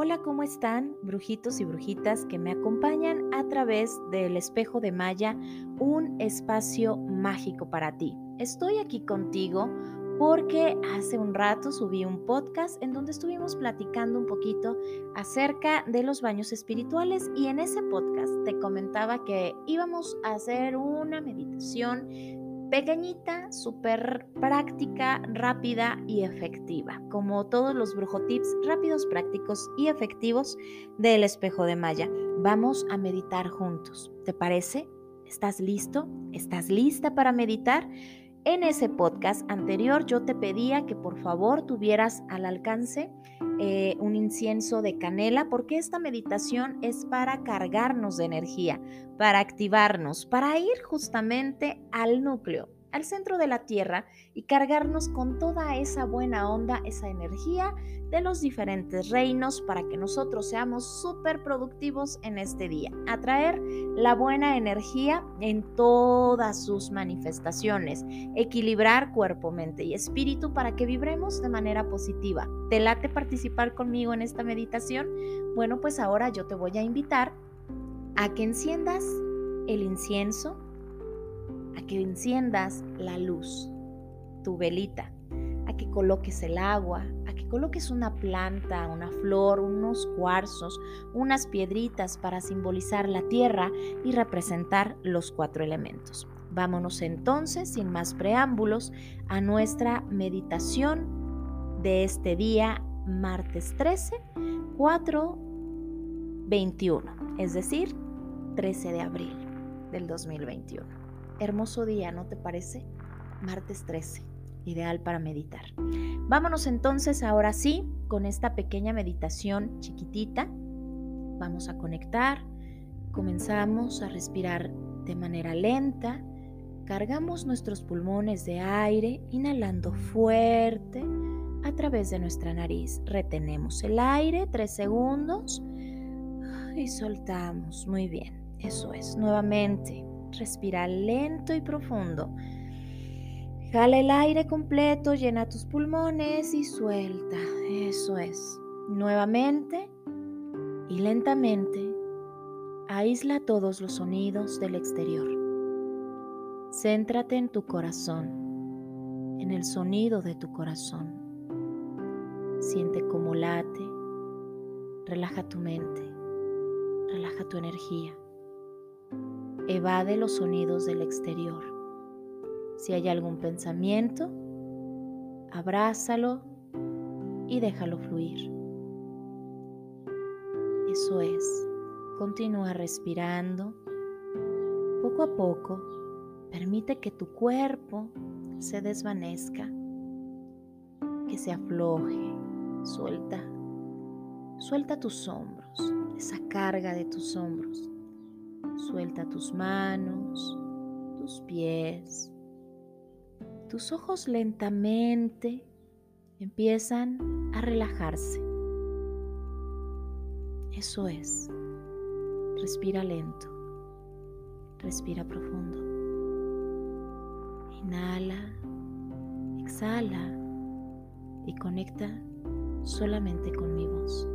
Hola, ¿cómo están, brujitos y brujitas que me acompañan a través del espejo de Maya, un espacio mágico para ti? Estoy aquí contigo porque hace un rato subí un podcast en donde estuvimos platicando un poquito acerca de los baños espirituales y en ese podcast te comentaba que íbamos a hacer una meditación pequeñita, súper práctica, rápida y efectiva, como todos los brujotips rápidos, prácticos y efectivos del espejo de Maya. Vamos a meditar juntos. ¿Te parece? ¿Estás listo? ¿Estás lista para meditar? En ese podcast anterior yo te pedía que por favor tuvieras al alcance eh, un incienso de canela porque esta meditación es para cargarnos de energía, para activarnos, para ir justamente al núcleo al centro de la Tierra y cargarnos con toda esa buena onda, esa energía de los diferentes reinos para que nosotros seamos súper productivos en este día. Atraer la buena energía en todas sus manifestaciones. Equilibrar cuerpo, mente y espíritu para que vibremos de manera positiva. ¿Te late participar conmigo en esta meditación? Bueno, pues ahora yo te voy a invitar a que enciendas el incienso a que enciendas la luz, tu velita, a que coloques el agua, a que coloques una planta, una flor, unos cuarzos, unas piedritas para simbolizar la tierra y representar los cuatro elementos. Vámonos entonces, sin más preámbulos, a nuestra meditación de este día, martes 13, 4, 21, es decir, 13 de abril del 2021. Hermoso día, ¿no te parece? Martes 13, ideal para meditar. Vámonos entonces ahora sí con esta pequeña meditación chiquitita. Vamos a conectar, comenzamos a respirar de manera lenta, cargamos nuestros pulmones de aire, inhalando fuerte a través de nuestra nariz. Retenemos el aire tres segundos y soltamos. Muy bien, eso es. Nuevamente, Respira lento y profundo. Jala el aire completo, llena tus pulmones y suelta. Eso es. Nuevamente y lentamente aísla todos los sonidos del exterior. Céntrate en tu corazón, en el sonido de tu corazón. Siente cómo late. Relaja tu mente. Relaja tu energía. Evade los sonidos del exterior. Si hay algún pensamiento, abrázalo y déjalo fluir. Eso es. Continúa respirando. Poco a poco, permite que tu cuerpo se desvanezca, que se afloje. Suelta. Suelta tus hombros, esa carga de tus hombros. Suelta tus manos, tus pies. Tus ojos lentamente empiezan a relajarse. Eso es. Respira lento. Respira profundo. Inhala, exhala y conecta solamente con mi voz.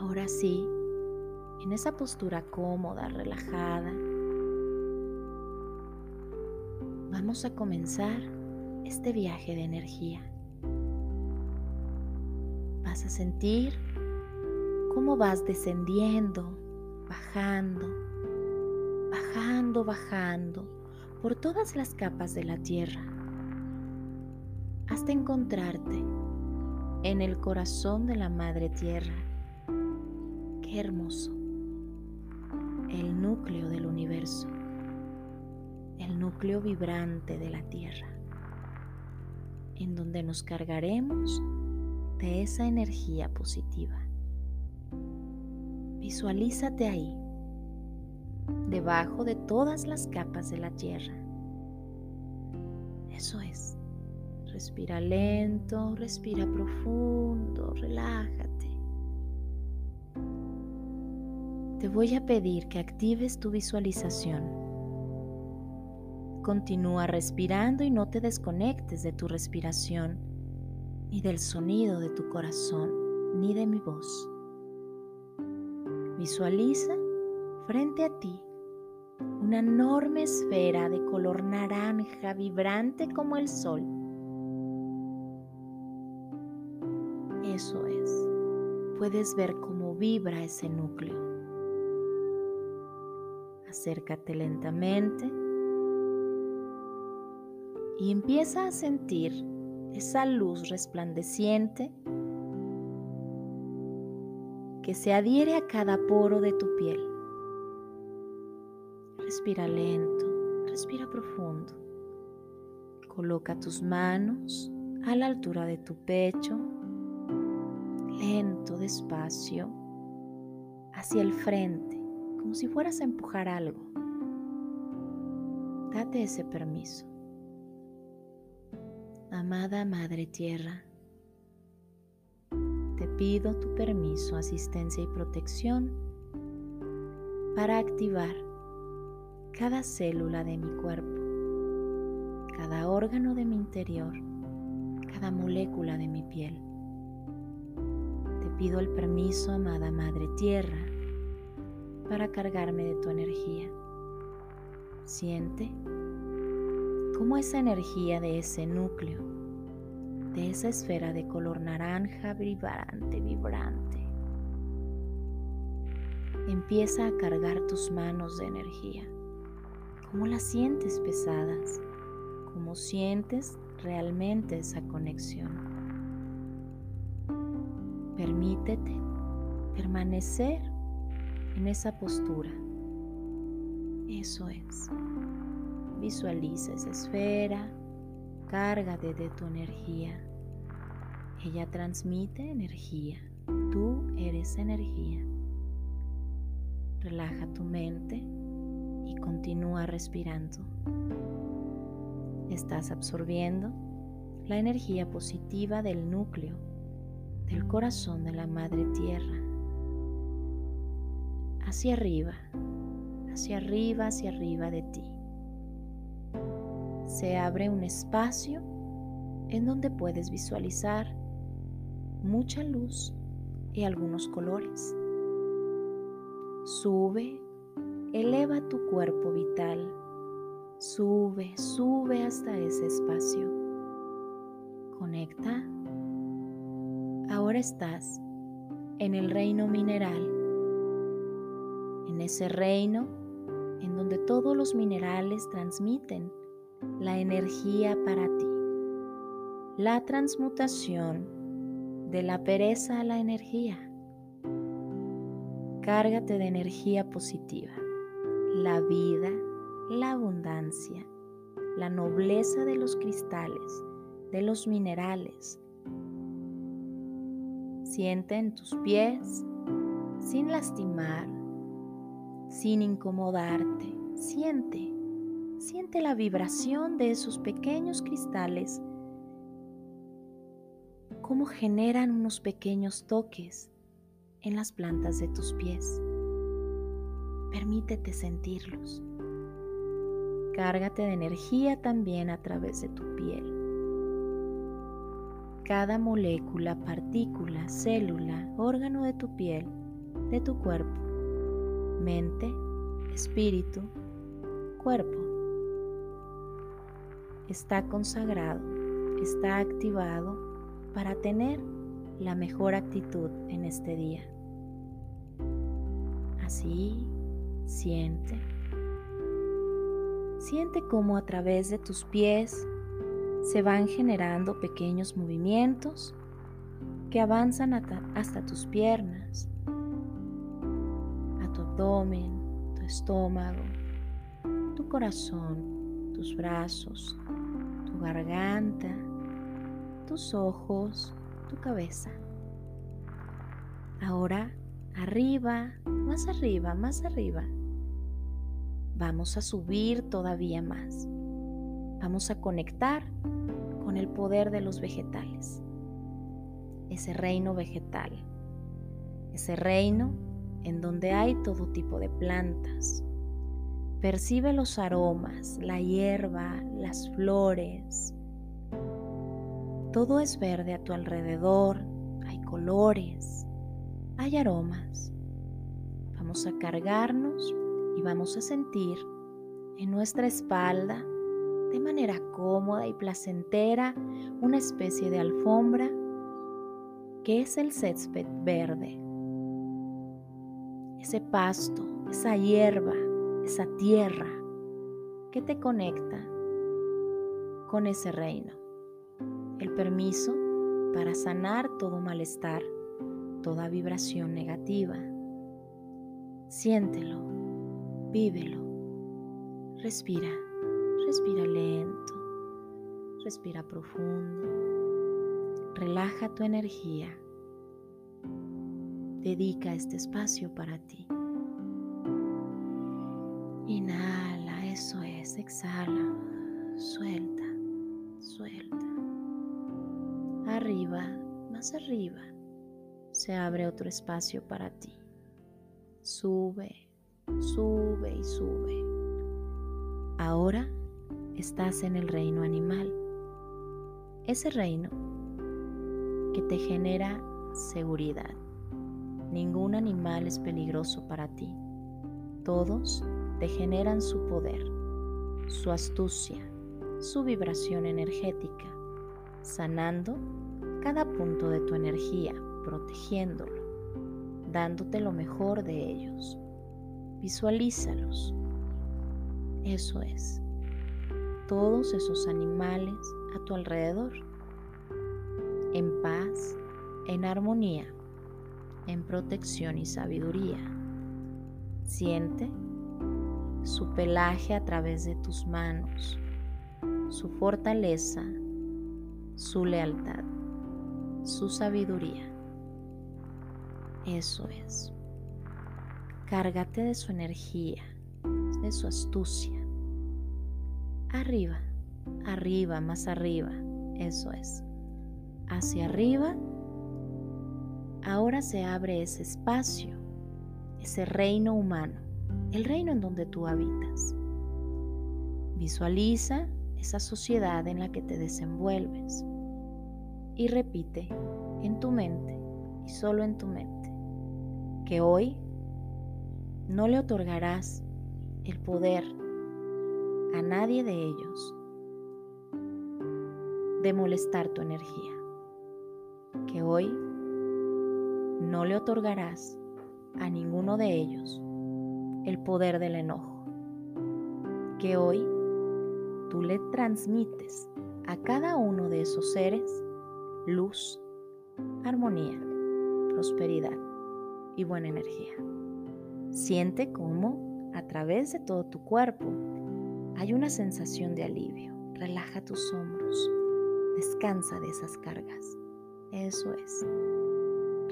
Ahora sí, en esa postura cómoda, relajada, vamos a comenzar este viaje de energía. Vas a sentir cómo vas descendiendo, bajando, bajando, bajando por todas las capas de la tierra hasta encontrarte en el corazón de la Madre Tierra. Qué hermoso núcleo del universo, el núcleo vibrante de la Tierra, en donde nos cargaremos de esa energía positiva. Visualízate ahí, debajo de todas las capas de la Tierra. Eso es. Respira lento, respira profundo, relájate. Te voy a pedir que actives tu visualización. Continúa respirando y no te desconectes de tu respiración. ni del sonido de tu corazón, ni de mi voz. Visualiza frente a ti una enorme esfera de color naranja vibrante como el sol. Eso es. Puedes ver cómo vibra ese núcleo. Acércate lentamente y empieza a sentir esa luz resplandeciente que se adhiere a cada poro de tu piel. Respira lento, respira profundo. Coloca tus manos a la altura de tu pecho, lento, despacio, hacia el frente, como si fueras a empujar algo. Date ese permiso. Amada Madre Tierra, te pido tu permiso, asistencia y protección para activar cada célula de mi cuerpo, cada órgano de mi interior, cada molécula de mi piel. Te pido el permiso, amada Madre Tierra, para cargarme de tu energía. Siente cómo esa energía de ese núcleo, de esa esfera de color naranja vibrante, vibrante, empieza a cargar tus manos de energía. ¿Cómo las sientes pesadas? ¿Cómo sientes realmente esa conexión? Permítete permanecer en esa postura. Eso es. Visualiza esa esfera, cárgate de tu energía. Ella transmite energía. Tú eres energía. Relaja tu mente y continúa respirando. Estás absorbiendo la energía positiva del núcleo, del corazón de la Madre Tierra. Hacia arriba, hacia arriba, hacia arriba de ti. Se abre un espacio en donde puedes visualizar mucha luz y algunos colores. Sube Eleva tu cuerpo vital. Sube, sube hasta ese espacio. Conecta. Ahora estás en el reino mineral. En ese reino en donde todos los minerales transmiten la energía para ti. La transmutación de la pereza a la energía. Cárgate de energía positiva la vida, la abundancia, la nobleza de los cristales, de los minerales. Siente en tus pies sin lastimar, sin incomodarte. Siente, siente la vibración de esos pequeños cristales, cómo generan unos pequeños toques en las plantas de tus pies. Permítete sentirlos. Cárgate de energía también a través de tu piel. Cada molécula, partícula, célula, órgano de tu piel, de tu cuerpo, mente, espíritu, cuerpo, está consagrado, está activado para tener la mejor actitud en este día. Así Siente. Siente cómo a través de tus pies se van generando pequeños movimientos que avanzan hasta tus piernas, abdomen, tu estómago, tu corazón, tus brazos, tu garganta, tus ojos, tu cabeza. Ahora arriba, más arriba, más arriba. Vamos a subir todavía más. Vamos a conectar con el poder de los vegetales. Ese reino vegetal. Ese reino en donde hay todo tipo de plantas. Percibe los aromas, la hierba, las flores. Todo es verde a tu alrededor, hay colores, hay aromas. Vamos a cargarnos y vamos a sentir en nuestra espalda de manera cómoda y placentera una especie de alfombra que es el césped verde. Ese pasto, esa hierba, esa tierra que te conecta con ese reino. El permiso para sanar todo malestar, toda vibración negativa. Siéntelo, vívelo, respira. Respira lento, respira profundo, relaja tu energía, dedica este espacio para ti. Inhala, eso es, exhala, suelta, suelta. Arriba, más arriba, se abre otro espacio para ti. Sube, sube y sube. Ahora estás en el reino animal. Ese reino que te genera seguridad. Ningún animal es peligroso para ti. Todos te generan su poder, su astucia, su vibración energética, sanando cada punto de tu energía, protegiéndolo, dándote lo mejor de ellos. Visualízalos. Eso es todos esos animales a tu alrededor, en paz, en armonía, en protección y sabiduría. Siente su pelaje a través de tus manos, su fortaleza, su lealtad, su sabiduría. Eso es. Cárgate de su energía, de su astucia arriba, arriba, más arriba. Eso es. Hacia arriba. Ahora se abre ese espacio, ese reino humano, el reino en donde tú habitas. Visualiza esa sociedad en la que te desenvuelves y repite en tu mente y solo en tu mente que hoy no le otorgarás el poder a nadie de ellos de molestar tu energía, que hoy no le otorgarás a ninguno de ellos el poder del enojo, que hoy tú le transmites a cada uno de esos seres luz, armonía, prosperidad y buena energía. Siente cómo a través de todo tu cuerpo hay una sensación de alivio. Relaja tus hombros. Descansa de esas cargas. Eso es.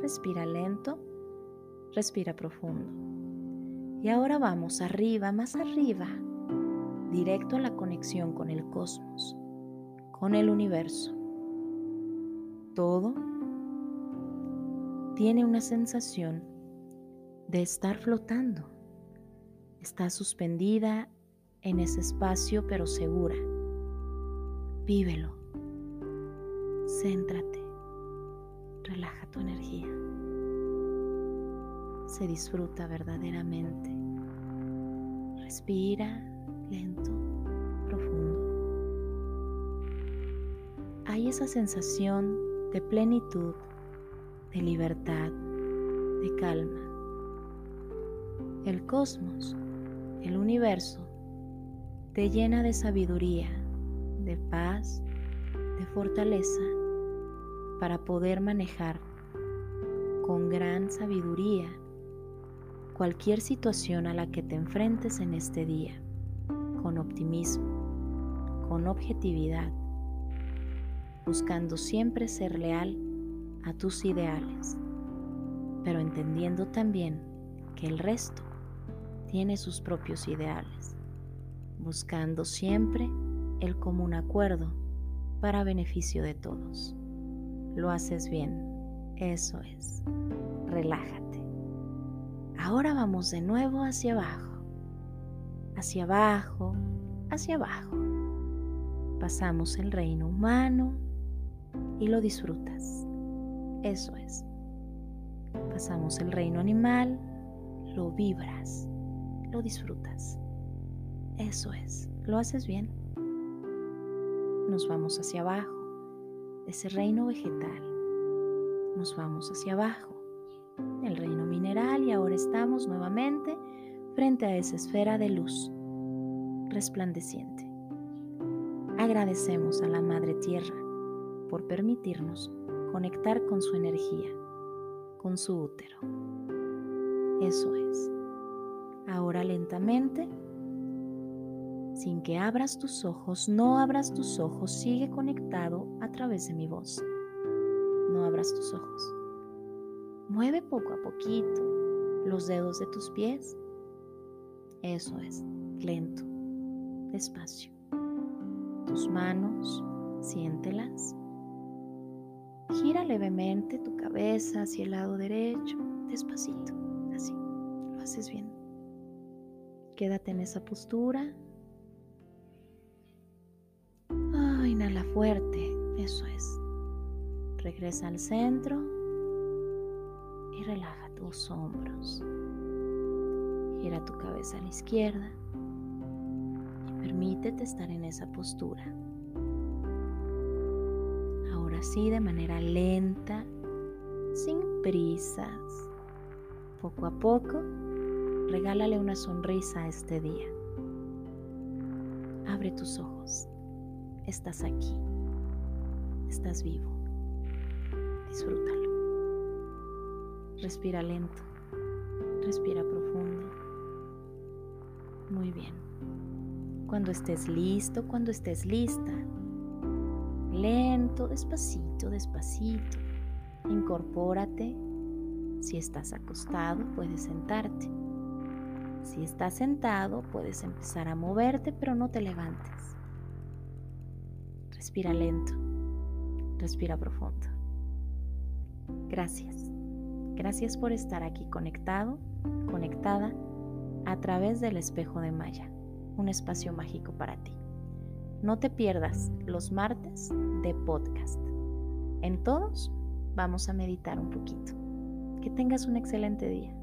Respira lento. Respira profundo. Y ahora vamos arriba, más arriba, directo a la conexión con el cosmos, con el universo. Todo tiene una sensación de estar flotando. Está suspendida en ese espacio, pero segura. Vívelo. Céntrate. Relaja tu energía. Se disfruta verdaderamente. Respira lento, profundo. Hay esa sensación de plenitud, de libertad, de calma. El cosmos, el universo, te llena de sabiduría, de paz, de fortaleza para poder manejar con gran sabiduría cualquier situación a la que te enfrentes en este día, con optimismo, con objetividad, buscando siempre ser leal a tus ideales, pero entendiendo también que el resto tiene sus propios ideales buscando siempre el común acuerdo para beneficio de todos. Lo haces bien, eso es. Relájate. Ahora vamos de nuevo hacia abajo, hacia abajo, hacia abajo. Pasamos el reino humano, y lo disfrutas. Eso es. Pasamos el reino animal, lo vibras, lo disfrutas. Eso es. Lo haces bien. Nos vamos hacia abajo, ese reino vegetal. Nos vamos hacia abajo, el reino mineral y ahora estamos nuevamente frente a esa esfera de luz resplandeciente. Agradecemos a la Madre Tierra por permitirnos conectar con su energía, con su útero. Eso es. Ahora lentamente, sin que abras tus ojos, no abras tus ojos, sigue conectado a través de mi voz. No abras tus ojos. Mueve poco a poquito los dedos de tus pies. Eso es, lento, despacio. Tus manos, siéntelas. Gira levemente tu cabeza hacia el lado derecho, despacito, así. Lo haces bien. Quédate en esa postura. Fuerte, eso es. Regresa al centro y relaja tus hombros. Gira tu cabeza a la izquierda y permítete estar en esa postura así de manera lenta, sin prisas. Poco a poco, regálale una sonrisa a este día. Abre tus ojos. Estás aquí. Estás vivo. Disfrútalo. Respira lento. Respira profundo. Muy bien. Cuando estés listo, cuando estés lista, lento, despacito, despacito. Incorpórate. Si estás acostado, puedes sentarte. Si estás sentado, puedes empezar a moverte, pero no te levantes. Respira lento. Respira profundo. Gracias. Gracias por estar aquí conectado, conectada a través del espejo de Maya, un espacio mágico para ti. No te pierdas los martes de podcast. En todos vamos a meditar un poquito. Que tengas un excelente día.